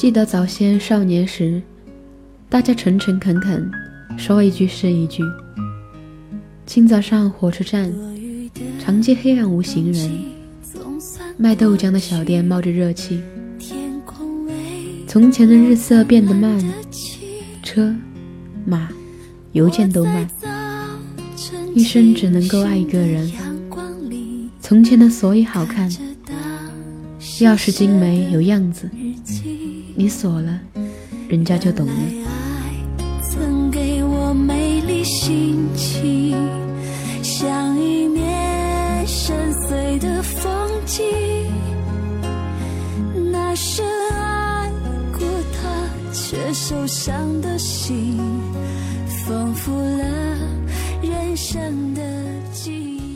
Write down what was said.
记得早先少年时，大家诚诚恳恳，说一句是一句。清早上火车站，长街黑暗无行人，卖豆浆的小店冒着热气。从前的日色变得慢，车、马、邮件都慢，一生只能够爱一个人。从前的所以好看，要是精美有样子，你锁了，人家就懂了。曾给我美丽心情，像一面深邃的风景。那深爱过他却受伤的心，丰富了人生的记忆。